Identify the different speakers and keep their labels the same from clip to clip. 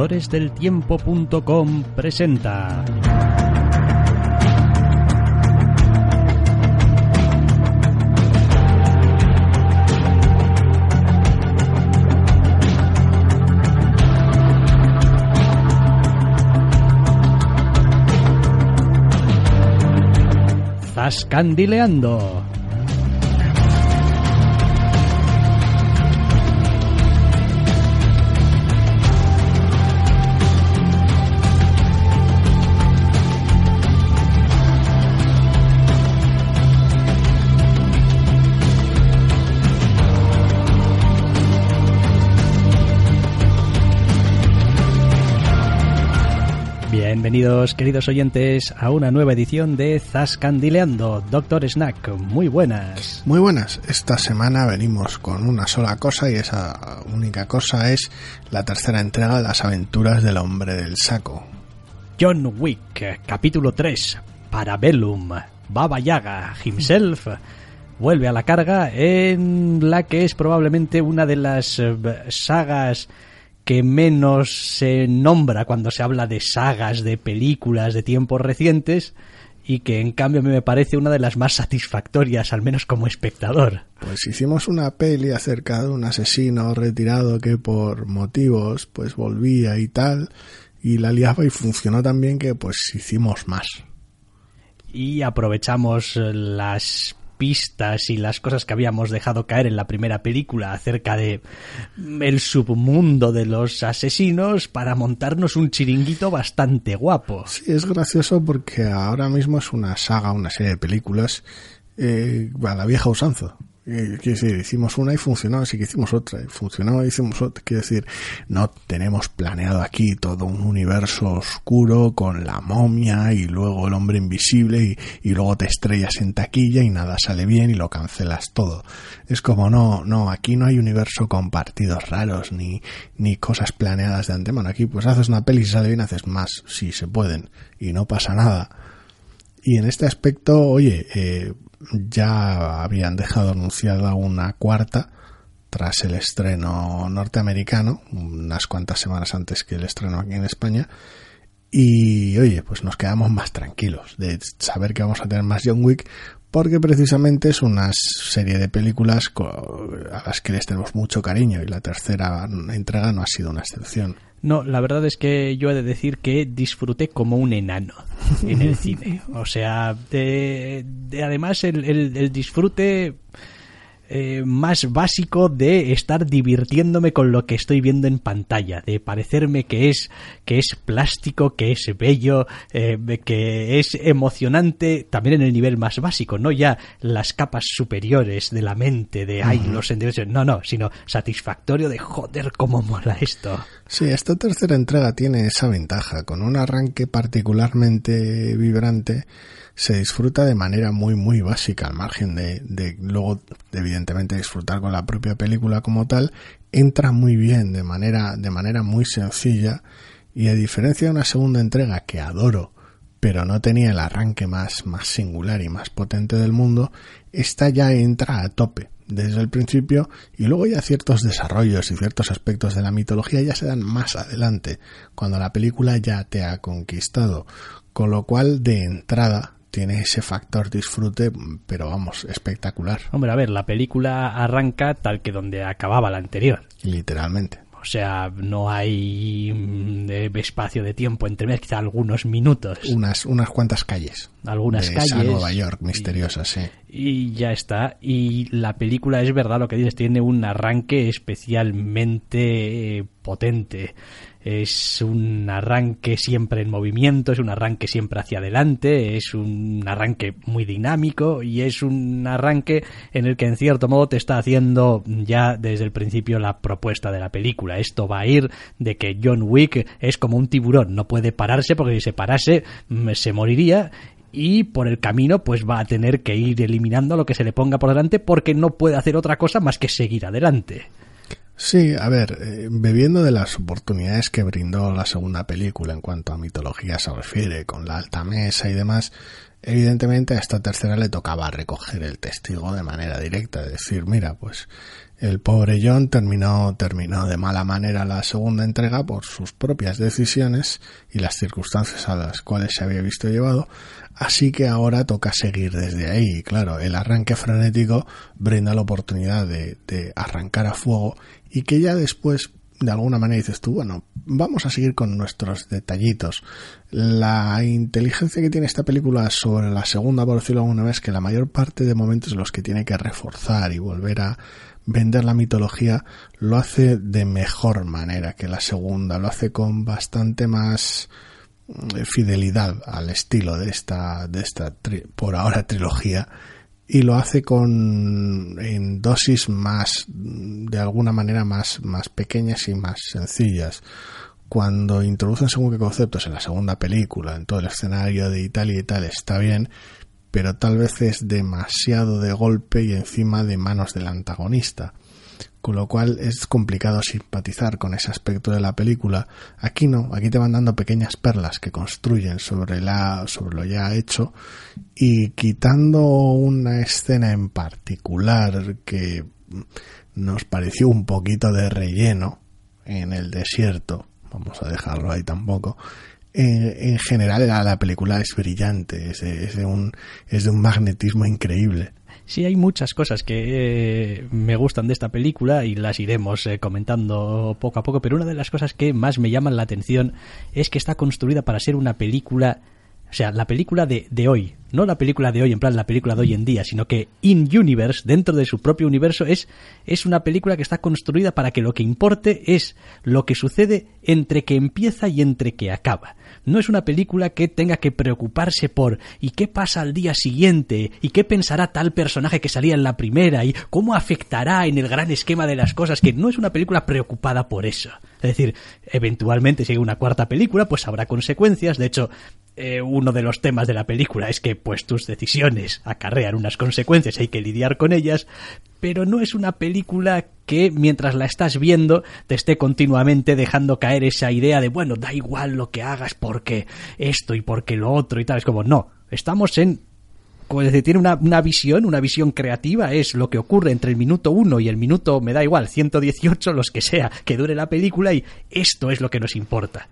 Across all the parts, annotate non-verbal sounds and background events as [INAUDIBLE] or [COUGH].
Speaker 1: Doctoresdeltiempo.com presenta. Zascandileando. Bienvenidos, queridos oyentes, a una nueva edición de Zascandileando, Doctor Snack. Muy buenas.
Speaker 2: Muy buenas. Esta semana venimos con una sola cosa y esa única cosa es la tercera entrega de las aventuras del hombre del saco.
Speaker 1: John Wick, capítulo 3, Parabellum, Baba Yaga, himself, vuelve a la carga en la que es probablemente una de las eh, sagas que menos se nombra cuando se habla de sagas, de películas de tiempos recientes y que en cambio me parece una de las más satisfactorias, al menos como espectador.
Speaker 2: Pues hicimos una peli acerca de un asesino retirado que por motivos pues volvía y tal y la liaba y funcionó también que pues hicimos más.
Speaker 1: Y aprovechamos las pistas y las cosas que habíamos dejado caer en la primera película acerca de el submundo de los asesinos para montarnos un chiringuito bastante guapo.
Speaker 2: Sí, es gracioso porque ahora mismo es una saga, una serie de películas eh, a la vieja usanza. Eh, quiero decir, hicimos una y funcionó, así que hicimos otra, y funcionó y hicimos otra. Quiero decir, no tenemos planeado aquí todo un universo oscuro con la momia y luego el hombre invisible y, y luego te estrellas en taquilla y nada sale bien y lo cancelas todo. Es como no, no, aquí no hay universo con partidos raros ni, ni cosas planeadas de antemano. Aquí pues haces una peli y si sale bien haces más, si se pueden, y no pasa nada. Y en este aspecto, oye, eh, ya habían dejado anunciada una cuarta tras el estreno norteamericano, unas cuantas semanas antes que el estreno aquí en España. Y oye, pues nos quedamos más tranquilos de saber que vamos a tener más John Wick, porque precisamente es una serie de películas a las que les tenemos mucho cariño y la tercera entrega no ha sido una excepción.
Speaker 1: No, la verdad es que yo he de decir que disfruté como un enano en el [LAUGHS] cine. O sea, de, de además el, el, el disfrute eh, más básico de estar divirtiéndome con lo que estoy viendo en pantalla, de parecerme que es que es plástico, que es bello, eh, que es emocionante, también en el nivel más básico, no ya las capas superiores de la mente, de ay, los sentimientos, no, no, sino satisfactorio de joder, cómo mola esto.
Speaker 2: Sí, esta tercera entrega tiene esa ventaja, con un arranque particularmente vibrante se disfruta de manera muy muy básica al margen de, de luego evidentemente disfrutar con la propia película como tal entra muy bien de manera de manera muy sencilla y a diferencia de una segunda entrega que adoro pero no tenía el arranque más más singular y más potente del mundo esta ya entra a tope desde el principio y luego ya ciertos desarrollos y ciertos aspectos de la mitología ya se dan más adelante cuando la película ya te ha conquistado con lo cual de entrada tiene ese factor disfrute, pero vamos, espectacular.
Speaker 1: Hombre, a ver, la película arranca tal que donde acababa la anterior.
Speaker 2: Literalmente.
Speaker 1: O sea, no hay mm, espacio de tiempo entre medias, quizá algunos minutos.
Speaker 2: Unas, unas cuantas calles.
Speaker 1: Algunas
Speaker 2: de
Speaker 1: calles.
Speaker 2: Esa Nueva York misteriosa, sí.
Speaker 1: y ya está. Y la película es verdad lo que dices, tiene un arranque especialmente eh, potente. Es un arranque siempre en movimiento, es un arranque siempre hacia adelante, es un arranque muy dinámico y es un arranque en el que en cierto modo te está haciendo ya desde el principio la propuesta de la película. Esto va a ir de que John Wick es como un tiburón, no puede pararse porque si se parase mm, se moriría y por el camino pues va a tener que ir eliminando lo que se le ponga por delante porque no puede hacer otra cosa más que seguir adelante.
Speaker 2: Sí, a ver, eh, bebiendo de las oportunidades que brindó la segunda película en cuanto a mitología se refiere, con la alta mesa y demás, evidentemente a esta tercera le tocaba recoger el testigo de manera directa, decir, mira, pues el pobre John terminó, terminó de mala manera la segunda entrega por sus propias decisiones y las circunstancias a las cuales se había visto llevado, así que ahora toca seguir desde ahí. Claro, el arranque frenético brinda la oportunidad de, de arrancar a fuego y que ya después de alguna manera dices tú, bueno, vamos a seguir con nuestros detallitos. La inteligencia que tiene esta película sobre la segunda, por decirlo alguna vez, que la mayor parte de momentos los que tiene que reforzar y volver a vender la mitología, lo hace de mejor manera que la segunda, lo hace con bastante más mm, fidelidad al estilo de esta, de esta por ahora trilogía y lo hace con en dosis más de alguna manera más más pequeñas y más sencillas. Cuando introducen según qué conceptos en la segunda película en todo el escenario de Italia y tal está bien pero tal vez es demasiado de golpe y encima de manos del antagonista con lo cual es complicado simpatizar con ese aspecto de la película. Aquí no, aquí te van dando pequeñas perlas que construyen sobre la sobre lo ya hecho y quitando una escena en particular que nos pareció un poquito de relleno en el desierto, vamos a dejarlo ahí tampoco. En, general la, la, película es brillante, es es de un, es de un magnetismo increíble
Speaker 1: Sí, hay muchas cosas que eh, me gustan de esta película y las iremos eh, comentando poco a poco, pero una de las cosas que más me llaman la atención es que está construida para ser una película, o sea, la película de, de hoy, no la película de hoy, en plan la película de hoy en día, sino que in universe, dentro de su propio universo, es, es una película que está construida para que lo que importe es lo que sucede entre que empieza y entre que acaba no es una película que tenga que preocuparse por ¿y qué pasa al día siguiente? ¿y qué pensará tal personaje que salía en la primera? ¿y cómo afectará en el gran esquema de las cosas? Que no es una película preocupada por eso. Es decir, eventualmente si una cuarta película, pues habrá consecuencias. De hecho, eh, uno de los temas de la película es que pues tus decisiones acarrean unas consecuencias, hay que lidiar con ellas, pero no es una película que mientras la estás viendo te esté continuamente dejando caer esa idea de bueno, da igual lo que hagas porque esto y porque lo otro y tal, es como no, estamos en como decir, tiene una, una, visión, una visión creativa, es lo que ocurre entre el minuto 1 y el minuto, me da igual, 118, los que sea, que dure la película y esto es lo que nos importa.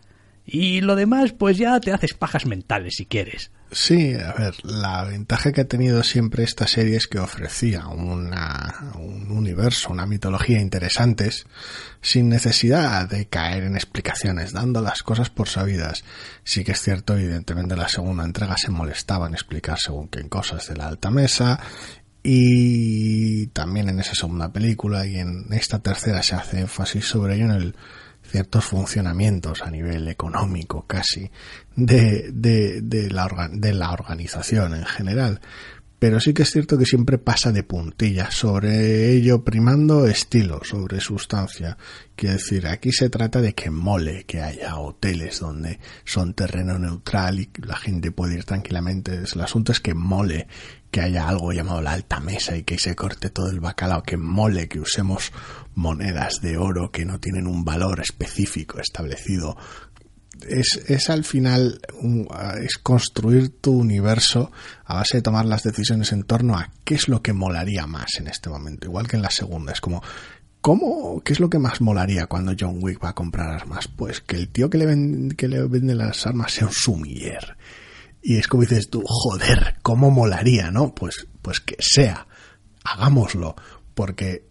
Speaker 1: Y lo demás, pues ya te haces pajas mentales si quieres.
Speaker 2: Sí, a ver, la ventaja que ha tenido siempre esta serie es que ofrecía una, un universo, una mitología interesantes, sin necesidad de caer en explicaciones, dando las cosas por sabidas. Sí que es cierto, evidentemente la segunda entrega se molestaba en explicar según qué cosas de la alta mesa, y también en esa segunda película y en esta tercera se hace énfasis sobre ello en el ciertos funcionamientos a nivel económico casi de, de, la, de la organización en general. Pero sí que es cierto que siempre pasa de puntillas sobre ello, primando estilo sobre sustancia. Quiero decir, aquí se trata de que mole, que haya hoteles donde son terreno neutral y la gente puede ir tranquilamente. El asunto es que mole, que haya algo llamado la alta mesa y que se corte todo el bacalao, que mole, que usemos monedas de oro que no tienen un valor específico establecido. Es, es al final es construir tu universo a base de tomar las decisiones en torno a qué es lo que molaría más en este momento, igual que en la segunda. Es como, ¿Cómo? ¿Qué es lo que más molaría cuando John Wick va a comprar armas? Pues que el tío que le, que le vende las armas sea un sumiller y es como dices tú, joder, ¿cómo molaría, no? Pues, pues que sea, hagámoslo, porque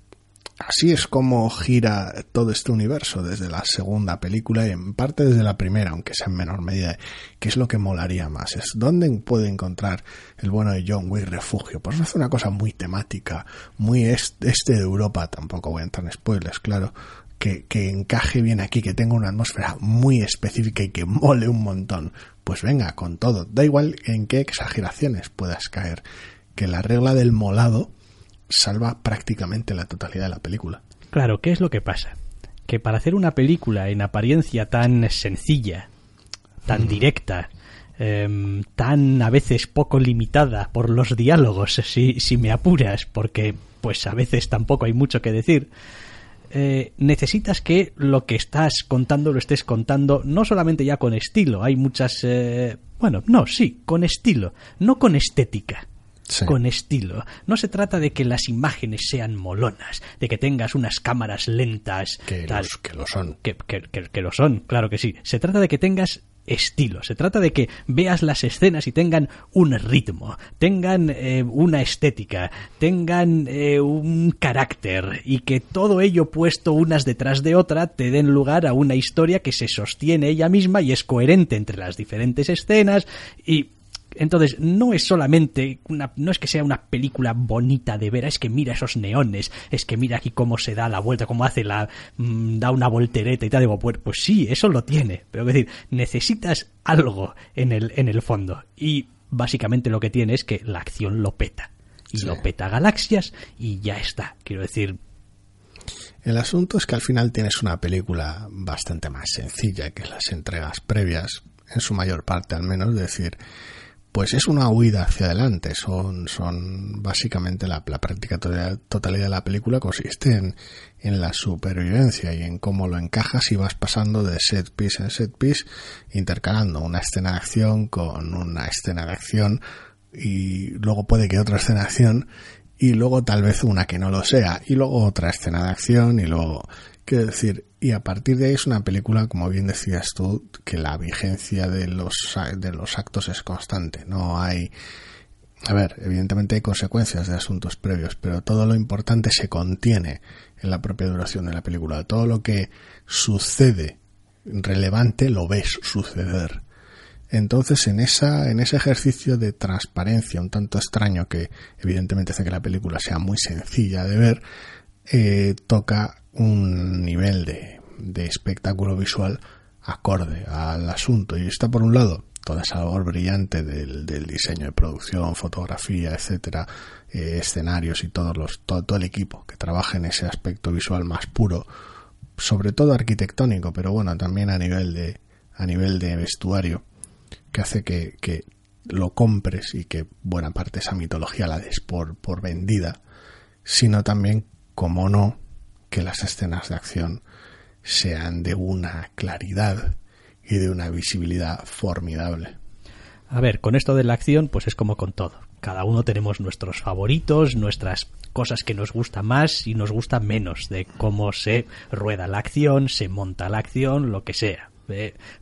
Speaker 2: así es como gira todo este universo desde la segunda película y en parte desde la primera, aunque sea en menor medida. ¿Qué es lo que molaría más? Es dónde puede encontrar el bueno de John Wick refugio. Pues hace una cosa muy temática, muy este de Europa, tampoco voy a entrar en spoilers, claro. Que, que encaje bien aquí, que tenga una atmósfera muy específica y que mole un montón. Pues venga, con todo. Da igual en qué exageraciones puedas caer. Que la regla del molado salva prácticamente la totalidad de la película.
Speaker 1: Claro, ¿qué es lo que pasa? Que para hacer una película en apariencia tan sencilla, tan directa, em, tan a veces poco limitada por los diálogos, si, si me apuras, porque pues a veces tampoco hay mucho que decir, eh, necesitas que lo que estás contando lo estés contando no solamente ya con estilo, hay muchas... Eh, bueno, no, sí, con estilo, no con estética con estilo. No se trata de que las imágenes sean molonas, de que tengas unas cámaras lentas.
Speaker 2: Que, que lo son.
Speaker 1: Que, que, lo son, claro que sí. Se trata de que tengas estilo. Se trata de que veas las escenas y tengan un ritmo, tengan eh, una estética, tengan eh, un carácter y que todo ello puesto unas detrás de otra te den lugar a una historia que se sostiene ella misma y es coherente entre las diferentes escenas y entonces, no es solamente una, no es que sea una película bonita de ver, es que mira esos neones, es que mira aquí cómo se da la vuelta, cómo hace la, mm, da una voltereta y tal. Digo, pues, pues, sí, eso lo tiene. Pero es decir, necesitas algo en el, en el fondo. Y básicamente lo que tiene es que la acción lo peta. Y lo peta galaxias y ya está. Quiero decir,
Speaker 2: el asunto es que al final tienes una película bastante más sencilla que las entregas previas, en su mayor parte al menos, es decir, pues es una huida hacia adelante. Son, son básicamente la, práctica totalidad de la película consiste en, en, la supervivencia y en cómo lo encajas y vas pasando de set piece en set piece, intercalando una escena de acción con una escena de acción y luego puede que otra escena de acción y luego tal vez una que no lo sea y luego otra escena de acción y luego Quiero decir, y a partir de ahí es una película, como bien decías tú, que la vigencia de los, de los actos es constante. No hay, a ver, evidentemente hay consecuencias de asuntos previos, pero todo lo importante se contiene en la propia duración de la película. Todo lo que sucede relevante lo ves suceder. Entonces, en esa, en ese ejercicio de transparencia un tanto extraño que evidentemente hace que la película sea muy sencilla de ver, eh, toca un nivel de, de espectáculo visual acorde al asunto. Y está por un lado toda esa labor brillante del, del diseño de producción, fotografía, etcétera, eh, escenarios y todos los, todo, el equipo que trabaja en ese aspecto visual más puro, sobre todo arquitectónico, pero bueno, también a nivel de, a nivel de vestuario, que hace que, que lo compres y que buena parte de esa mitología la des por, por vendida, sino también, como no, que las escenas de acción sean de una claridad y de una visibilidad formidable.
Speaker 1: A ver, con esto de la acción, pues es como con todo. Cada uno tenemos nuestros favoritos, nuestras cosas que nos gustan más y nos gusta menos de cómo se rueda la acción, se monta la acción, lo que sea.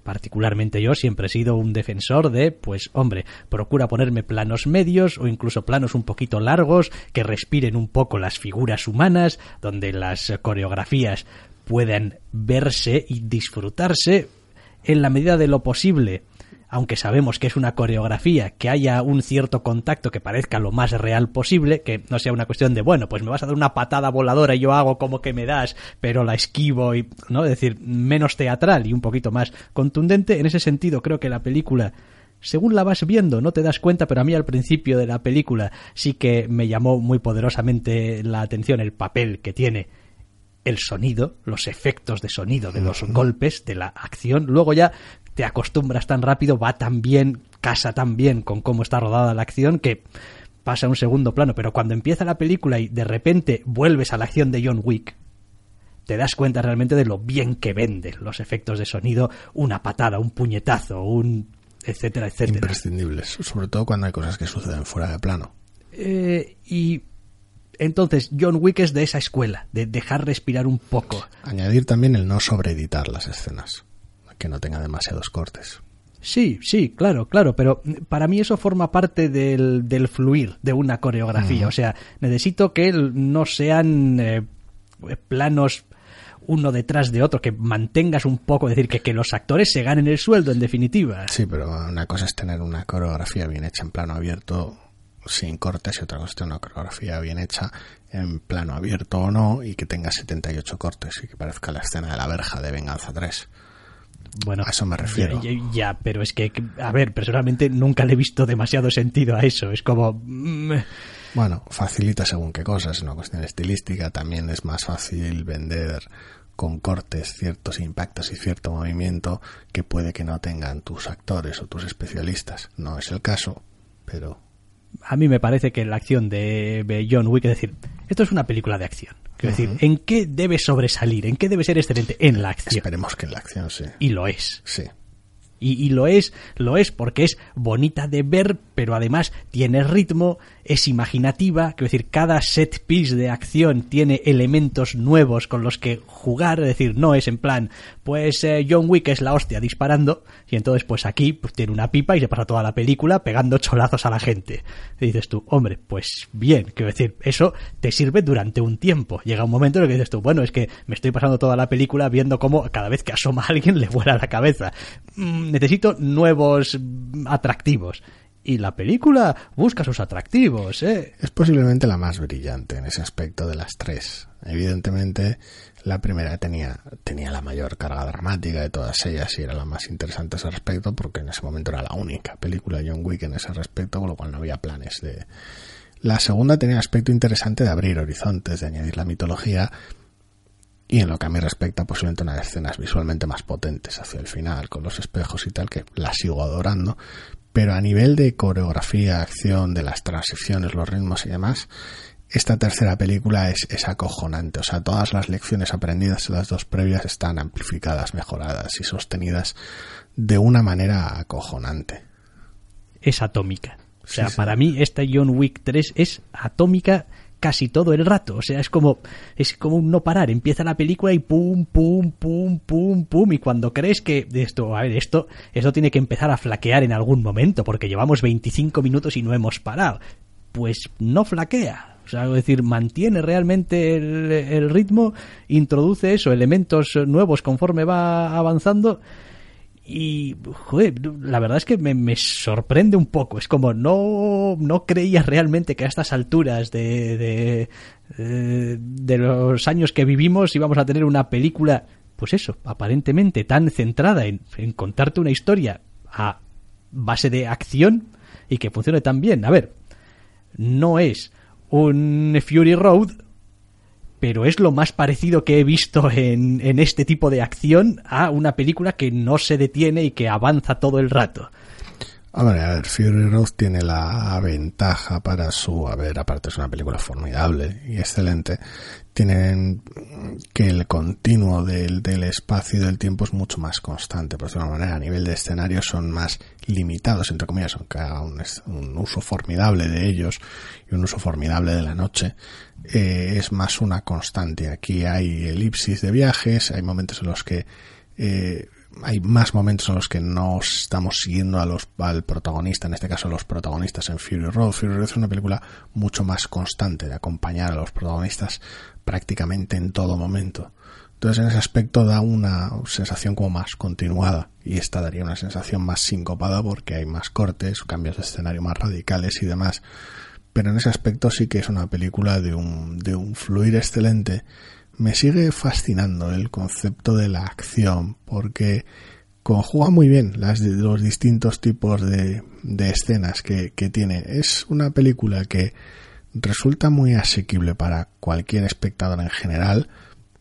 Speaker 1: Particularmente yo siempre he sido un defensor de, pues hombre, procura ponerme planos medios o incluso planos un poquito largos que respiren un poco las figuras humanas, donde las coreografías puedan verse y disfrutarse en la medida de lo posible aunque sabemos que es una coreografía, que haya un cierto contacto que parezca lo más real posible, que no sea una cuestión de, bueno, pues me vas a dar una patada voladora y yo hago como que me das, pero la esquivo y, ¿no? Es decir, menos teatral y un poquito más contundente. En ese sentido, creo que la película según la vas viendo no te das cuenta, pero a mí al principio de la película sí que me llamó muy poderosamente la atención el papel que tiene el sonido, los efectos de sonido de los golpes, de la acción. Luego ya te acostumbras tan rápido, va tan bien, casa tan bien con cómo está rodada la acción que pasa a un segundo plano. Pero cuando empieza la película y de repente vuelves a la acción de John Wick, te das cuenta realmente de lo bien que vende los efectos de sonido, una patada, un puñetazo, un etcétera, etcétera.
Speaker 2: Imprescindibles, sobre todo cuando hay cosas que suceden fuera de plano.
Speaker 1: Eh, y entonces, John Wick es de esa escuela, de dejar respirar un poco.
Speaker 2: Añadir también el no sobreeditar las escenas que no tenga demasiados cortes.
Speaker 1: Sí, sí, claro, claro, pero para mí eso forma parte del, fluir de una coreografía. O sea, necesito que no sean eh, planos uno detrás de otro, que mantengas un poco, es decir, que, que los actores se ganen el sueldo en definitiva.
Speaker 2: Sí, pero una cosa es tener una coreografía bien hecha en plano abierto sin cortes y otra cosa es tener una coreografía bien hecha en plano abierto o no y que tenga 78 cortes y que parezca la escena de la verja de Venganza 3.
Speaker 1: Bueno,
Speaker 2: a eso me refiero.
Speaker 1: Ya, ya, pero es que, a ver, personalmente nunca le he visto demasiado sentido a eso. Es como... mm,
Speaker 2: Bueno, facilita según qué cosas, es una cuestión estilística, también es más fácil vender con cortes ciertos impactos y cierto movimiento que puede que no tengan tus actores o tus especialistas. No es el caso, pero
Speaker 1: a mí me parece que la acción de John Wick, es decir, esto es una película de acción. Quiero decir, ¿en qué debe sobresalir? ¿En qué debe ser excelente? En la acción.
Speaker 2: esperemos que en la acción sí.
Speaker 1: Y lo es.
Speaker 2: Sí.
Speaker 1: Y, y lo es, lo es porque es bonita de ver, pero además tiene ritmo, es imaginativa, quiero decir, cada set piece de acción tiene elementos nuevos con los que jugar, es decir, no es en plan, pues eh, John Wick es la hostia disparando, y entonces pues aquí pues, tiene una pipa y se pasa toda la película pegando cholazos a la gente. Y dices tú, hombre, pues bien, quiero decir, eso te sirve durante un tiempo. Llega un momento en el que dices tú, bueno, es que me estoy pasando toda la película viendo cómo cada vez que asoma a [LAUGHS] alguien le vuela la cabeza. Mm, necesito nuevos mm, atractivos. Y la película busca sus atractivos, ¿eh?
Speaker 2: Es posiblemente la más brillante en ese aspecto de las tres. Evidentemente, la primera tenía, tenía la mayor carga dramática de todas ellas y era la más interesante a ese respecto porque en ese momento era la única película de John Wick en ese respecto, con lo cual no había planes de... La segunda tenía aspecto interesante de abrir horizontes, de añadir la mitología y en lo que a mí respecta posiblemente una de las escenas visualmente más potentes hacia el final, con los espejos y tal, que la sigo adorando, pero a nivel de coreografía, acción, de las transiciones, los ritmos y demás, esta tercera película es, es, acojonante. O sea, todas las lecciones aprendidas en las dos previas están amplificadas, mejoradas y sostenidas de una manera acojonante.
Speaker 1: Es atómica. O sea, sí, sí. para mí esta John Wick 3 es atómica casi todo el rato. O sea, es como, es como un no parar. Empieza la película y pum, pum, pum, pum, pum. Y cuando crees que esto, a ver, esto, esto tiene que empezar a flaquear en algún momento, porque llevamos 25 minutos y no hemos parado. Pues no flaquea. O sea, es decir, mantiene realmente el, el ritmo, introduce eso, elementos nuevos conforme va avanzando y joder, la verdad es que me, me, sorprende un poco. Es como no no creía realmente que a estas alturas de, de, de, de los años que vivimos íbamos a tener una película pues eso aparentemente tan centrada en, en contarte una historia a base de acción y que funcione tan bien. A ver no es un Fury Road pero es lo más parecido que he visto en, en, este tipo de acción a una película que no se detiene y que avanza todo el rato.
Speaker 2: Hombre, a ver, Fury Road tiene la ventaja para su, a ver, aparte es una película formidable y excelente, tienen que el continuo del, del espacio y del tiempo es mucho más constante, por decirlo de una manera, a nivel de escenario son más limitados, entre comillas, aunque haga un, un uso formidable de ellos y un uso formidable de la noche, eh, es más una constante. Aquí hay elipsis de viajes, hay momentos en los que eh, hay más momentos en los que no estamos siguiendo a los, al protagonista, en este caso los protagonistas en Fury Road. Fury Road es una película mucho más constante de acompañar a los protagonistas prácticamente en todo momento. Entonces en ese aspecto da una sensación como más continuada y esta daría una sensación más sincopada porque hay más cortes, cambios de escenario más radicales y demás. Pero en ese aspecto sí que es una película de un, de un fluir excelente me sigue fascinando el concepto de la acción porque conjuga muy bien las, los distintos tipos de, escenas que, tiene. Es una película que resulta muy asequible para cualquier espectador en general,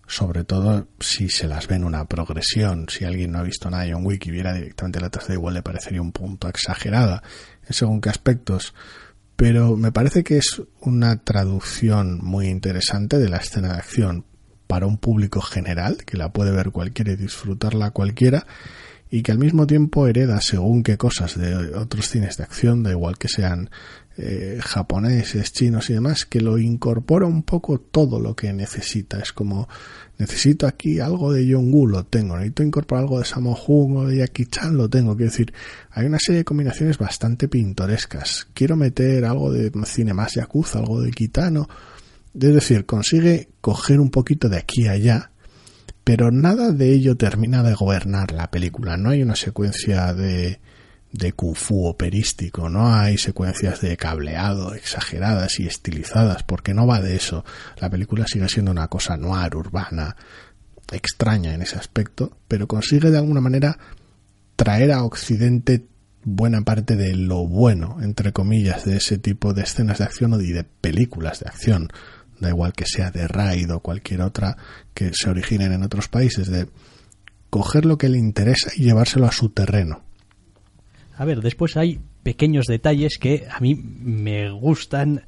Speaker 2: sobre todo si se las ve en una progresión. Si alguien no ha visto nada John Wick y viera directamente la tercera, igual le parecería un punto exagerada en según qué aspectos pero me parece que es una traducción muy interesante de la escena de acción para un público general, que la puede ver cualquiera y disfrutarla cualquiera, y que al mismo tiempo hereda según qué cosas de otros cines de acción, da igual que sean eh, japoneses, chinos y demás, que lo incorpora un poco todo lo que necesita. Es como, necesito aquí algo de Yongu, lo tengo, necesito incorporar algo de Sammo Hung o de Jackie Chan, lo tengo. Quiero decir, hay una serie de combinaciones bastante pintorescas. Quiero meter algo de cine más yakuza, algo de Kitano, Es decir, consigue coger un poquito de aquí a allá, pero nada de ello termina de gobernar la película. No hay una secuencia de, de kung fu operístico, no hay secuencias de cableado exageradas y estilizadas, porque no va de eso. La película sigue siendo una cosa noir, urbana, extraña en ese aspecto, pero consigue de alguna manera traer a Occidente buena parte de lo bueno, entre comillas, de ese tipo de escenas de acción y de películas de acción, da igual que sea de Raid o cualquier otra que se originen en otros países, de coger lo que le interesa y llevárselo a su terreno.
Speaker 1: A ver, después hay pequeños detalles que a mí me gustan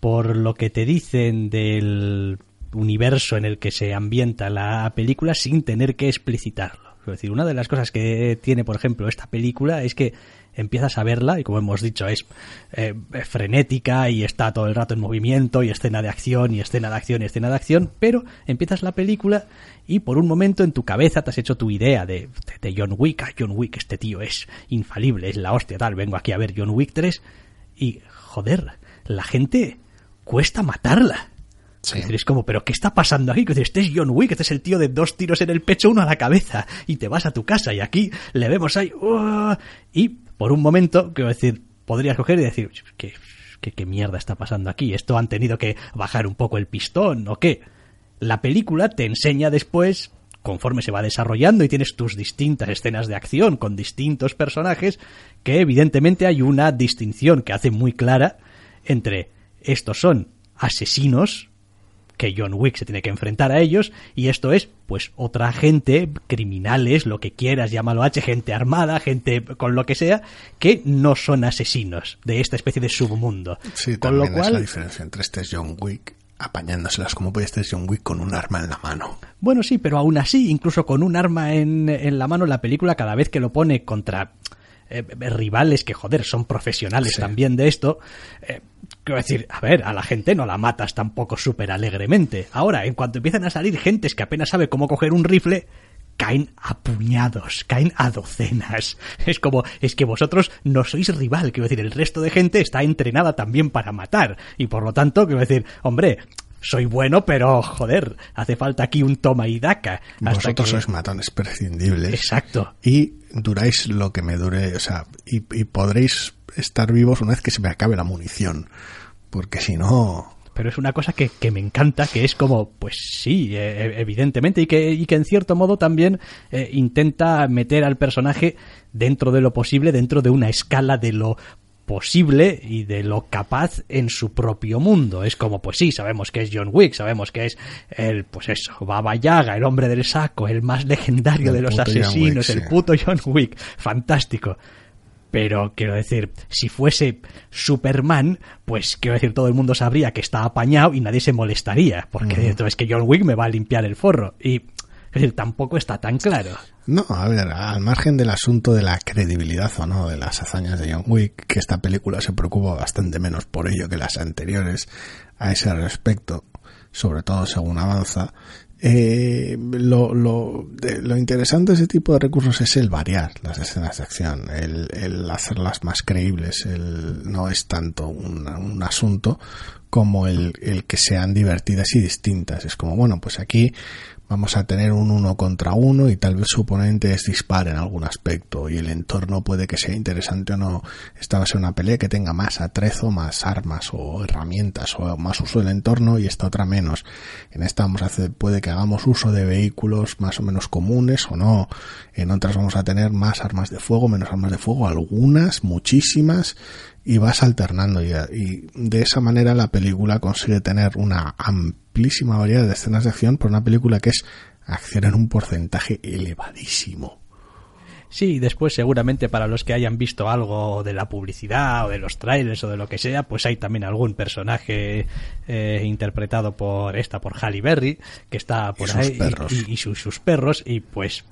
Speaker 1: por lo que te dicen del universo en el que se ambienta la película sin tener que explicitarlo. Es decir, una de las cosas que tiene, por ejemplo, esta película es que empiezas a verla y como hemos dicho es eh, frenética y está todo el rato en movimiento y escena de acción y escena de acción y escena de acción, pero empiezas la película y por un momento en tu cabeza te has hecho tu idea de, de, John Wick, ah, John Wick, este tío es infalible, es la hostia, tal, vengo aquí a ver John Wick 3 y joder, la gente cuesta matarla. Es como, ¿pero qué está pasando aquí? Que este es John Wick, este es el tío de dos tiros en el pecho, uno a la cabeza, y te vas a tu casa, y aquí le vemos ahí, ¡uh! y por un momento, quiero decir, podrías coger y decir, ¿qué, qué, qué mierda está pasando aquí? ¿Esto han tenido que bajar un poco el pistón o qué? La película te enseña después conforme se va desarrollando y tienes tus distintas escenas de acción con distintos personajes, que evidentemente hay una distinción que hace muy clara entre estos son asesinos que John Wick se tiene que enfrentar a ellos y esto es pues otra gente, criminales, lo que quieras, llámalo H, gente armada, gente con lo que sea, que no son asesinos de esta especie de submundo.
Speaker 2: Sí, con lo cual es la diferencia entre este es John Wick apañándoselas como puede este John Wick con un arma en la mano.
Speaker 1: Bueno, sí, pero aún así, incluso con un arma en, en la mano, la película cada vez que lo pone contra eh, rivales que, joder, son profesionales sí. también de esto, eh, quiero decir, a ver, a la gente no la matas tampoco súper alegremente. Ahora, en cuanto empiezan a salir gentes que apenas sabe cómo coger un rifle, caen a puñados, caen a docenas. [LAUGHS] Es como, es que vosotros no sois rival, quiero decir, el resto de gente está entrenada también para matar. Y por lo tanto, quiero decir, hombre, soy bueno, pero joder, hace falta aquí un toma y daca.
Speaker 2: Hasta Vosotros que... sois matones [LAUGHS] prescindibles.
Speaker 1: Exacto.
Speaker 2: Y duráis lo que me dure, o sea, y, y podréis estar vivos una vez que se me acabe la munición. Porque si no,
Speaker 1: pero es una cosa que, que, me encanta, que es como, pues sí, eh, evidentemente, y que, y que en cierto modo también eh, intenta meter al personaje dentro de lo posible, dentro de una escala de lo posible y de lo capaz en su propio mundo. Es como, pues sí, sabemos que es John Wick, sabemos que es el, pues eso, Baba Yaga, el hombre del saco, el más legendario el de los asesinos, Wick, el puto John Wick. Fantástico. Pero quiero decir, si fuese Superman, pues quiero decir, todo el mundo sabría que está apañado y nadie se molestaría, porque uh -huh. es que John Wick me va a limpiar el forro. Y es decir, tampoco está tan claro.
Speaker 2: No, a ver, al margen del asunto de la credibilidad o no de las hazañas de John Wick, que esta película se preocupa bastante menos por ello que las anteriores a ese respecto, sobre todo según avanza, eh, lo, lo, de, lo, interesante de ese tipo de recursos es el variar las escenas de acción, el, el hacerlas más creíbles, el, no es tanto un, un asunto como el, el, que sean divertidas y distintas. Es como, bueno, pues aquí vamos a tener un uno contra uno y tal vez su oponente es dispar en algún aspecto y el entorno puede que sea interesante o no. Esta va a ser una pelea que tenga más atrezo, más armas o herramientas o más uso del entorno y esta otra menos. En esta vamos a hacer, puede que hagamos uso de vehículos más o menos comunes o no. En otras vamos a tener más armas de fuego, menos armas de fuego, algunas, muchísimas y vas alternando y, y, de esa manera la película consigue tener una amplísima variedad de escenas de acción por una película que es acción en un porcentaje elevadísimo.
Speaker 1: Sí, después seguramente para los que hayan visto algo de la publicidad o de los trailers o de lo que sea, pues hay también algún personaje eh, interpretado por esta, por Halle Berry, que está por
Speaker 2: y
Speaker 1: ahí
Speaker 2: sus.
Speaker 1: Y, y, sus, sus perros y pues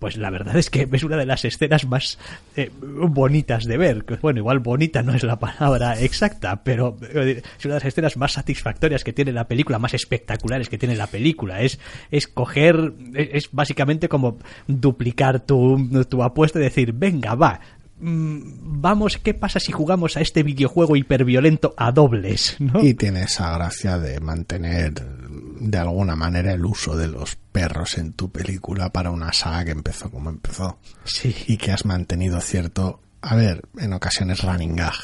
Speaker 1: pues la verdad es que es una de las escenas más eh, bonitas de ver. Bueno, igual bonita no es la palabra exacta, pero eh, es una de las escenas más satisfactorias que tiene la película, más espectaculares que tiene la película. Es, es coger, es, básicamente como duplicar tu, tu apuesta y decir, venga, va, mm, vamos, ¿qué pasa si jugamos a este videojuego hiperviolento a dobles? ¿no?
Speaker 2: Y tiene esa gracia de mantener de alguna manera el uso de los perros en tu película para una saga que empezó como empezó.
Speaker 1: Sí.
Speaker 2: Y que has mantenido cierto, a ver, en ocasiones running gag.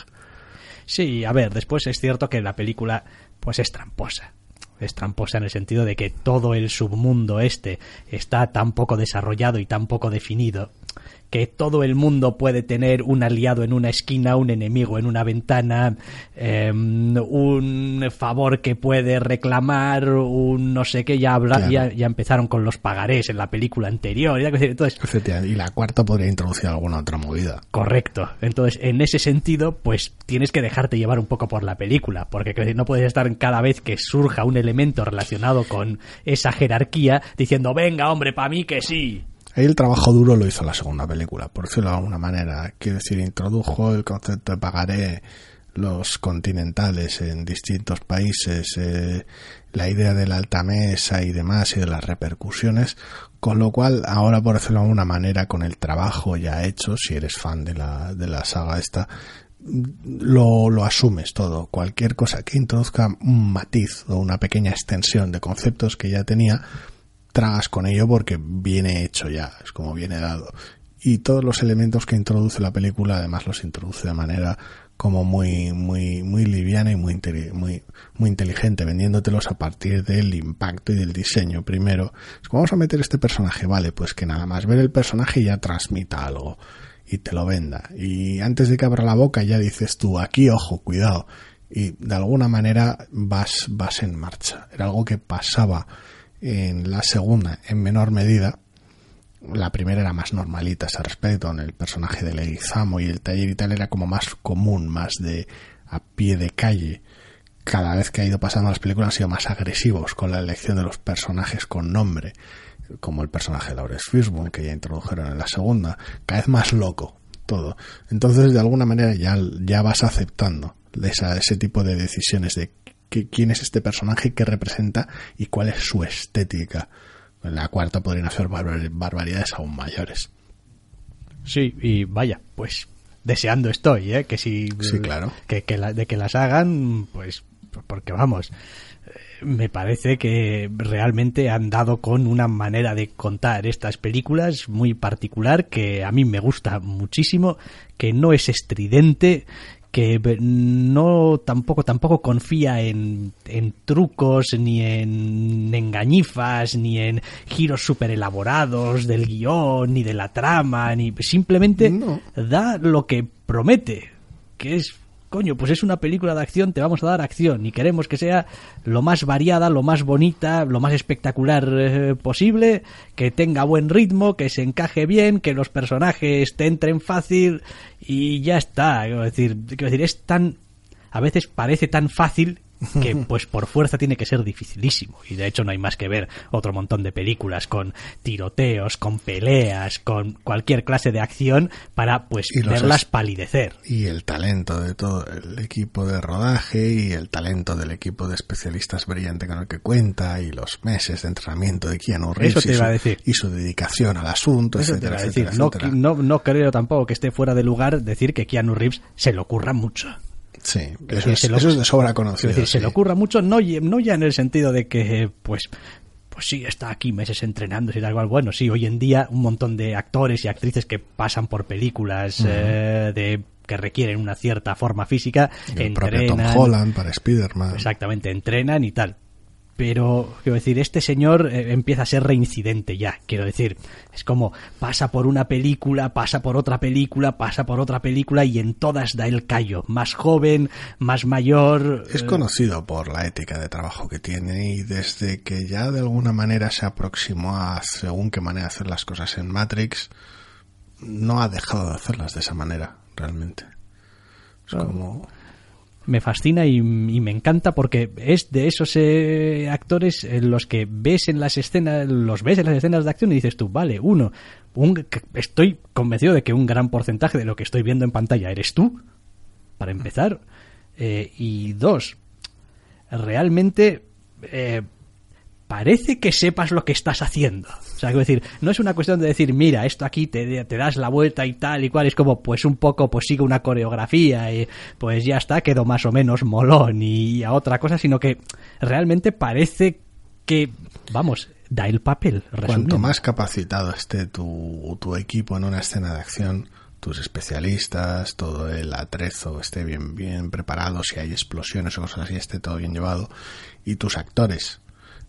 Speaker 1: Sí, a ver, después es cierto que la película pues es tramposa. Es tramposa en el sentido de que todo el submundo este está tan poco desarrollado y tan poco definido que todo el mundo puede tener un aliado en una esquina, un enemigo en una ventana, eh, un favor que puede reclamar, un no sé qué, ya, habla,
Speaker 2: Claro.
Speaker 1: ya, ya empezaron con los pagarés en la película anterior. y Entonces.
Speaker 2: Y la cuarta podría introducir alguna otra movida.
Speaker 1: Correcto. Entonces, en ese sentido, pues tienes que dejarte llevar un poco por la película, porque no puedes estar cada vez que surja un elemento relacionado con esa jerarquía diciendo, venga, hombre, para mí que sí.
Speaker 2: Ahí el trabajo duro lo hizo la segunda película, por decirlo de alguna manera. Quiero decir, introdujo el concepto de pagaré los continentales en distintos países, eh, la idea de la alta mesa y demás y de las repercusiones, con lo cual ahora, por decirlo de alguna manera, con el trabajo ya hecho, si eres fan de la, de la saga esta, lo, lo asumes todo. Cualquier cosa que introduzca un matiz o una pequeña extensión de conceptos que ya tenía, tragas con ello porque viene hecho ya, es como viene dado. Y todos los elementos que introduce la película, además los introduce de manera como muy, muy, muy liviana y muy, muy, muy inteligente, vendiéndotelos a partir del impacto y del diseño. Primero, vamos a meter este personaje, vale, pues que nada más ver el personaje ya transmita algo y te lo venda. Y antes de que abra la boca ya dices tú, aquí ojo, cuidado. Y de alguna manera vas, vas en marcha. Era algo que pasaba en la segunda en menor medida. La primera era más normalita ese respecto, en el personaje de Leguizamo y el taller y tal era como más común, más de a pie de calle. Cada vez que ha ido pasando las películas han sido más agresivos con la elección de los personajes con nombre, como el personaje de Lawrence Fishburne que ya introdujeron en la segunda, cada vez más loco todo. Entonces, de alguna manera ya, ya vas aceptando esa, ese tipo de decisiones de que- quién es este personaje, qué representa y cuál es su estética. En la cuarta podrían hacer barbar- barbaridades aún mayores.
Speaker 1: Sí, y vaya, pues deseando estoy, ¿eh? Que si...
Speaker 2: Sí, claro.
Speaker 1: Que, que la- de que las hagan, pues... Porque vamos, eh, me parece que realmente han dado con una manera de contar estas películas muy particular que a mí me gusta muchísimo, que no es estridente, que no tampoco tampoco confía en, en trucos ni en engañifas ni en giros super elaborados del guion ni de la trama ni simplemente
Speaker 2: No.
Speaker 1: da lo que promete que es coño pues es una película de acción te vamos a dar acción y queremos que sea lo más variada lo más bonita lo más espectacular eh, posible que tenga buen ritmo que se encaje bien que los personajes te entren fácil y ya está quiero quiero decir es tan a veces parece tan fácil que pues por fuerza tiene que ser dificilísimo y de hecho no hay más que ver otro montón de películas con tiroteos, con peleas, con cualquier clase de acción para pues
Speaker 2: Y
Speaker 1: verlas palidecer.
Speaker 2: Y el talento de todo el equipo de rodaje y el talento del equipo de especialistas brillante con el que cuenta y los meses de entrenamiento de Keanu Reeves
Speaker 1: Eso te
Speaker 2: y,
Speaker 1: iba
Speaker 2: su,
Speaker 1: a decir.
Speaker 2: y su dedicación al asunto,
Speaker 1: Eso te
Speaker 2: etcétera,
Speaker 1: iba a
Speaker 2: etcétera,
Speaker 1: decir. No,
Speaker 2: etcétera.
Speaker 1: no, no creo tampoco que esté fuera de lugar decir que Keanu Reeves se le ocurra mucho.
Speaker 2: Sí, eso, es,
Speaker 1: se lo-
Speaker 2: eso es de sobra conocido.
Speaker 1: decir, se le ocurra mucho, no, no ya en el sentido de que, pues, pues sí, está aquí meses entrenando y tal cual. Bueno, sí, hoy en día un montón de actores y actrices que pasan por películas eh, de que requieren una cierta forma física,
Speaker 2: El propio
Speaker 1: entrenan,
Speaker 2: Tom Holland para Spider-Man.
Speaker 1: exactamente, entrenan y tal. Pero, quiero decir, este señor eh, empieza a ser reincidente ya, quiero decir. Es como pasa por una película, pasa por otra película, pasa por otra película y en todas da el callo. Más joven, más mayor.
Speaker 2: Es
Speaker 1: eh,
Speaker 2: conocido por la ética de trabajo que tiene y desde que ya de alguna manera se aproximó a según qué manera hacer las cosas en Matrix, no ha dejado de hacerlas de esa manera, realmente. Es como...
Speaker 1: me fascina y, me encanta porque es de esos eh, actores en los que ves en las escenas, los ves en las escenas de acción y dices tú, vale, uno, un- estoy convencido de que un gran porcentaje de lo que estoy viendo en pantalla eres tú, para empezar, Eh, y dos, realmente eh, parece que sepas lo que estás haciendo. O sea, quiero decir, no es una cuestión de decir, mira, esto aquí te, te das la vuelta y tal y cual, es como, pues un poco, pues sigue una coreografía y pues ya está, quedó más o menos molón y a otra cosa, sino que realmente parece que, vamos, da el papel.
Speaker 2: Cuanto
Speaker 1: resumiendo.
Speaker 2: más capacitado esté tu, tu equipo en una escena de acción, tus especialistas, todo el atrezo esté bien, bien preparado, si hay explosiones o cosas así, esté todo bien llevado, y tus actores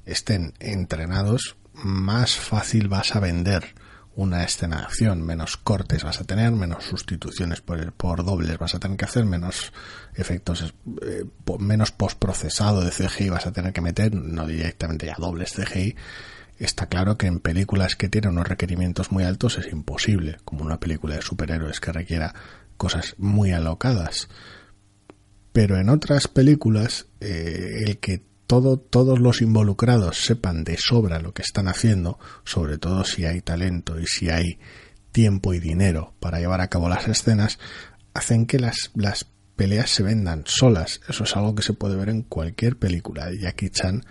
Speaker 2: estén entrenados, más fácil vas a vender una escena de acción, menos cortes vas a tener, menos sustituciones por, por dobles vas a tener que hacer, menos efectos, eh, po- menos postprocesado de CGI vas a tener que meter, no directamente ya dobles CGI. Está claro que en películas que tienen unos requerimientos muy altos es imposible, como una película de superhéroes que requiera cosas muy alocadas. Pero en otras películas, eh, el que todo, todos los involucrados sepan de sobra lo que están haciendo, sobre todo si hay talento y si hay tiempo y dinero para llevar a cabo las escenas, hacen que las, las peleas se vendan solas. Eso es algo que se puede ver en cualquier película de Jackie Chan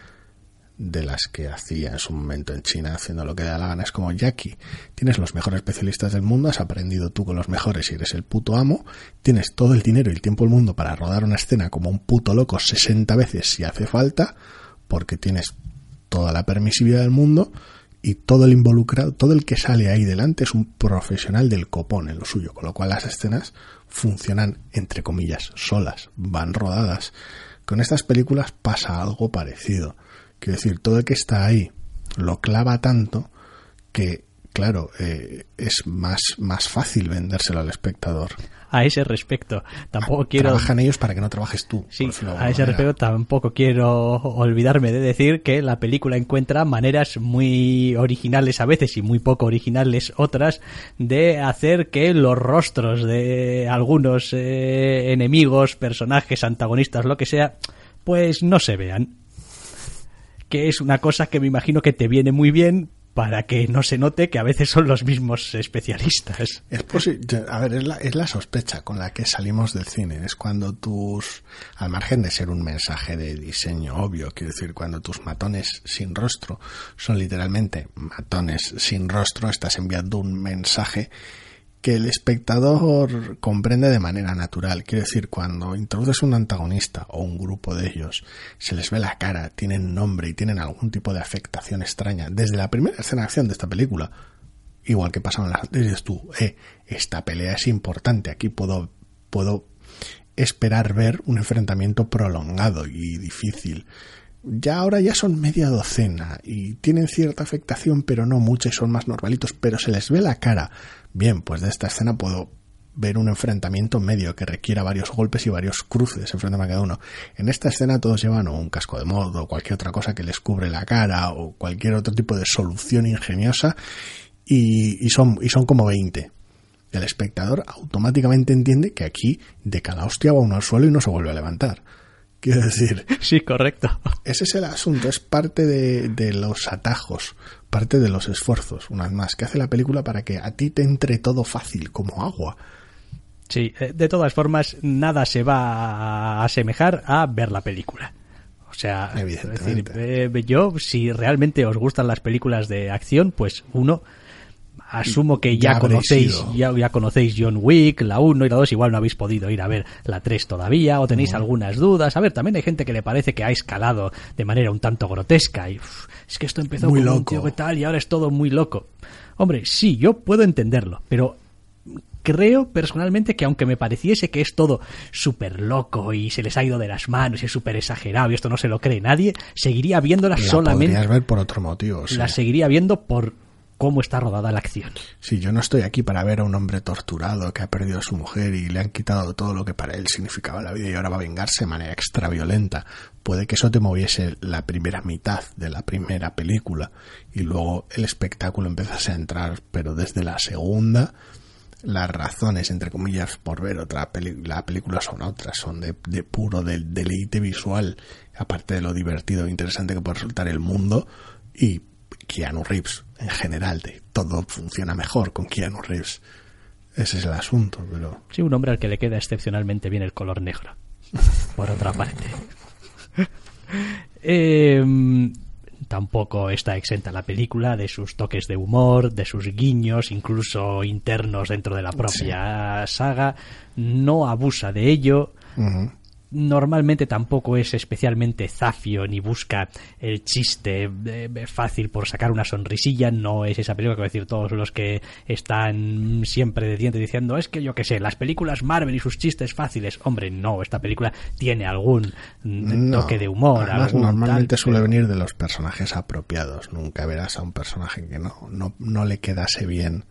Speaker 2: de las que hacía en su momento en China haciendo lo que da la gana. Es como Jackie, tienes los mejores especialistas del mundo, has aprendido tú con los mejores y eres el puto amo, tienes todo el dinero y el tiempo del mundo para rodar una escena como un puto loco 60 veces si hace falta, porque tienes toda la permisividad del mundo y todo el involucrado, todo el que sale ahí delante es un profesional del copón en lo suyo, con lo cual las escenas funcionan entre comillas solas, van rodadas. Con estas películas pasa algo parecido. Quiero decir, todo el que está ahí lo clava tanto que, claro, eh, es más, más fácil vendérselo al espectador.
Speaker 1: A ese respecto, tampoco quiero...
Speaker 2: Trabajan ellos para que no trabajes tú.
Speaker 1: Sí, a ese respecto tampoco quiero olvidarme de decir que la película encuentra maneras muy originales a veces y muy poco originales otras de hacer que los rostros de algunos eh, enemigos, personajes, antagonistas, lo que sea, pues no se vean. Que es una cosa que me imagino que te viene muy bien para que no se note que a veces son los mismos especialistas.
Speaker 2: Es posible, a ver, es la, es la sospecha con la que salimos del cine. Es cuando tus, al margen de ser un mensaje de diseño obvio, quiero decir, cuando tus matones sin rostro son literalmente matones sin rostro, estás enviando un mensaje que el espectador comprende de manera natural. Quiero decir, cuando introduces un antagonista o un grupo de ellos, se les ve la cara, tienen nombre y tienen algún tipo de afectación extraña. Desde la primera escena de acción de esta película, igual que pasaban las dices tú, eh, esta pelea es importante, aquí puedo, puedo esperar ver un enfrentamiento prolongado y difícil. Ya ahora ya son media docena y tienen cierta afectación, pero no mucha y son más normalitos, pero se les ve la cara. Bien, pues de esta escena puedo ver un enfrentamiento medio que requiera varios golpes y varios cruces enfrente a cada uno. En esta escena todos llevan o un casco de modo o cualquier otra cosa que les cubre la cara o cualquier otro tipo de solución ingeniosa y, y son, y son como 20. El espectador automáticamente entiende que aquí de cada hostia va uno al suelo y no se vuelve a levantar. Quiero decir,
Speaker 1: Sí, correcto.
Speaker 2: ese es el asunto, es parte de, de los atajos, parte de los esfuerzos, una vez más, que hace la película para que a ti te entre todo fácil, como agua.
Speaker 1: Sí, eh, de todas formas, nada se va a asemejar a ver la película. O sea, es decir,
Speaker 2: Evidentemente.
Speaker 1: eh, yo, si realmente os gustan las películas de acción, pues uno, asumo que ya, conocéis, ya, ya conocéis John Wick, la 1 y la 2, igual no habéis podido ir a ver la 3 todavía, o tenéis algunas dudas. A ver, también hay gente que le parece que ha escalado de manera un tanto grotesca, y es que esto empezó
Speaker 2: Muy
Speaker 1: como un
Speaker 2: loco.
Speaker 1: tío que tal, y ahora es todo muy loco. Hombre, sí, yo puedo entenderlo, pero creo personalmente que aunque me pareciese que es todo súper loco y se les ha ido de las manos y es súper exagerado y esto no se lo cree nadie, seguiría viéndola
Speaker 2: La
Speaker 1: solamente,
Speaker 2: ver por otro motivo.
Speaker 1: la seguiría viendo por cómo está rodada la acción.
Speaker 2: Sí, yo no estoy aquí para ver a un hombre torturado que ha perdido a su mujer y le han quitado todo lo que para él significaba la vida y ahora va a vengarse de manera extra violenta. Puede que eso te moviese la primera mitad de la primera película y luego el espectáculo empezase a entrar, pero desde la segunda las razones, entre comillas, por ver otra peli la película son otras, son de, de puro del deleite visual, aparte de lo divertido e interesante que puede resultar el mundo y Keanu Reeves en general, de todo funciona mejor con Keanu Reeves. Ese es el asunto, pero
Speaker 1: Sí, un hombre al que le queda excepcionalmente bien el color negro. [LAUGHS] Por otra parte. Eh, tampoco está exenta la película de sus toques de humor, de sus guiños, incluso internos dentro de la propia saga. No abusa de ello. Normalmente tampoco es especialmente zafio ni busca el chiste eh, fácil por sacar una sonrisilla. No es esa película que voy a decir todos los que están siempre de diente diciendo es que yo qué sé, las películas Marvel y sus chistes fáciles. Hombre, no, esta película tiene algún mm,
Speaker 2: No.
Speaker 1: toque de humor. Algún
Speaker 2: normalmente
Speaker 1: tal,
Speaker 2: suele
Speaker 1: pero-
Speaker 2: venir de los personajes apropiados. Nunca verás a un personaje que no, no, no le quedase bien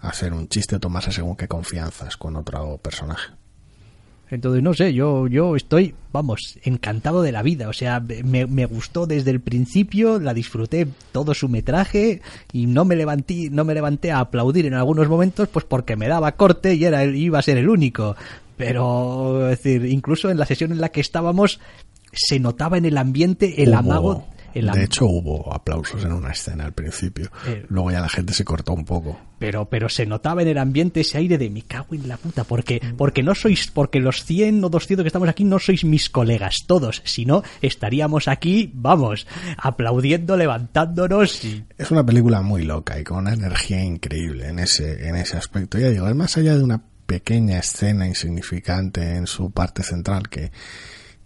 Speaker 2: hacer un chiste o tomarse según qué confianzas con otro personaje.
Speaker 1: Entonces, no sé, yo, yo estoy, vamos, encantado de la vida. O sea, me, me gustó desde el principio, la disfruté todo su metraje y no me levanté, no me levanté a aplaudir en algunos momentos, pues porque me daba corte y era el- iba a ser el único. Pero, es decir, incluso en la sesión en la que estábamos, se notaba en el ambiente el amago. El
Speaker 2: de hecho, hubo aplausos en una escena al principio.
Speaker 1: Eh.
Speaker 2: Luego ya la gente se cortó un poco.
Speaker 1: pero pero se notaba en el ambiente ese aire de me cago en la puta porque porque no sois porque los 100 o 200 que estamos aquí no sois mis colegas todos si no estaríamos aquí vamos aplaudiendo levantándonos y
Speaker 2: Es una película muy loca y con una energía increíble en ese, en ese aspecto. Ya digo, es más allá de una pequeña escena insignificante en su parte central que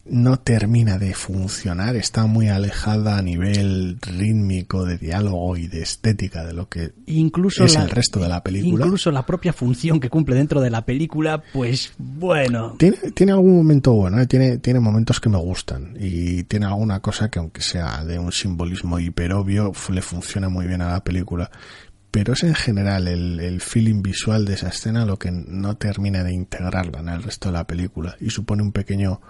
Speaker 2: no termina de funcionar, está muy alejada a nivel rítmico, de diálogo y de estética de lo que
Speaker 1: incluso
Speaker 2: es
Speaker 1: la,
Speaker 2: el resto de la película.
Speaker 1: incluso la propia función que cumple dentro de la película pues bueno
Speaker 2: Tiene, tiene algún momento bueno, ¿eh? tiene, tiene momentos que me gustan y tiene alguna cosa que aunque sea de un simbolismo hiperobvio, le funciona muy bien a la película. Pero es en general el, el feeling visual de esa escena lo que no termina de integrarla en el resto de la película y supone un pequeño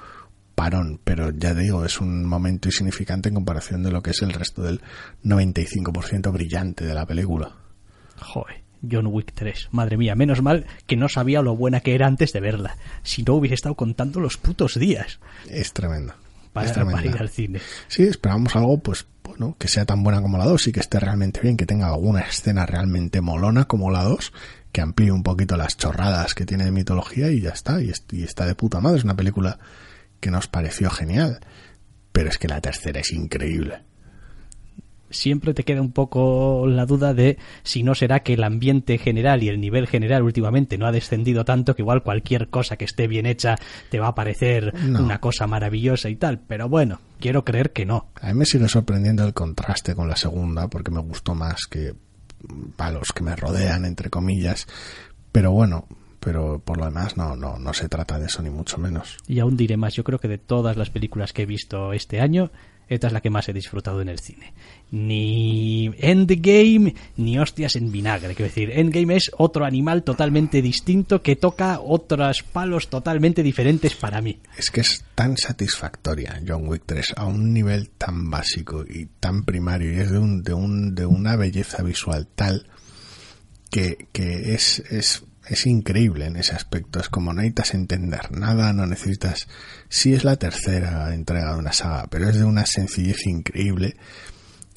Speaker 2: parón, pero ya digo, es un momento insignificante en comparación de lo que es el resto del 95% brillante de la película.
Speaker 1: joder John Wick 3 madre mía menos mal que no sabía lo buena que era antes de verla si no hubiese estado contando los putos días
Speaker 2: Es tremenda.
Speaker 1: para,
Speaker 2: es tremenda.
Speaker 1: para ir al cine
Speaker 2: Sí, esperamos algo, pues, bueno, que sea tan buena como la 2 y que esté realmente bien, que tenga alguna escena realmente molona como la 2, que amplíe un poquito las chorradas que tiene de mitología y ya está, y, y está de puta madre. Es una película que nos pareció genial, pero es que la tercera es increíble.
Speaker 1: siempre te queda un poco la duda de si no será que el ambiente general y el nivel general últimamente no ha descendido tanto que igual cualquier cosa que esté bien hecha te va a parecer
Speaker 2: No.
Speaker 1: una cosa maravillosa y tal. Pero bueno, quiero creer que no.
Speaker 2: A mí me sigue sorprendiendo el contraste con la segunda, porque me gustó más que a los que me rodean, entre comillas, pero bueno, pero por lo demás no, no, no se trata de eso ni mucho menos.
Speaker 1: Y aún diré más, yo creo que de todas las películas que he visto este año, esta es la que más he disfrutado en el cine. Ni Endgame, ni hostias en vinagre. Quiero decir, Endgame es otro animal totalmente distinto que toca otros palos totalmente diferentes para mí.
Speaker 2: Es que es tan satisfactoria John Wick 3 a un nivel tan básico y tan primario y es de, un, de, un, de una belleza visual tal que, que es, es, es increíble en ese aspecto. Es como no necesitas entender nada, no necesitas... Sí es la tercera entrega de una saga, pero es de una sencillez increíble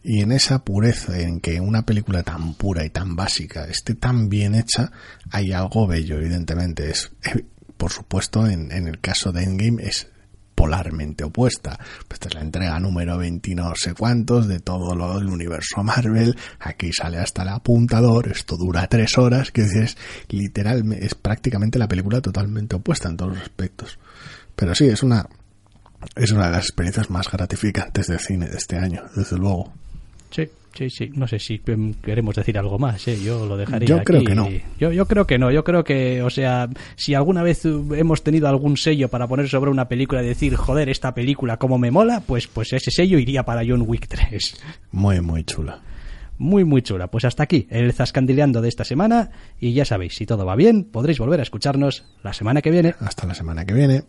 Speaker 2: y en esa pureza en que una película tan pura y tan básica esté tan bien hecha, hay algo bello, evidentemente. Es, eh, por supuesto, en, en el caso de Endgame es polarmente opuesta. Pues esta es la entrega número 20 y no sé cuántos de todo lo del universo Marvel. Aquí sale hasta el apuntador, esto dura tres horas, que es literalmente, es prácticamente la película totalmente opuesta en todos los aspectos. Pero sí, es una, es una de las experiencias más gratificantes del cine de este año, desde luego.
Speaker 1: Sí, sí, sí. No sé si em, queremos decir algo más, ¿eh? Yo lo dejaría
Speaker 2: Yo
Speaker 1: aquí.
Speaker 2: creo que no.
Speaker 1: Yo, yo creo que no. Yo creo que, o sea, si alguna vez hemos tenido algún sello para poner sobre una película y decir, joder, esta película como me mola, pues, pues ese sello iría para John Wick 3.
Speaker 2: Muy, muy chula.
Speaker 1: Muy, muy chula. Pues hasta aquí el zascandileando de esta semana. Y ya sabéis, si todo va bien, podréis volver a escucharnos la semana que viene.
Speaker 2: Hasta la semana que viene.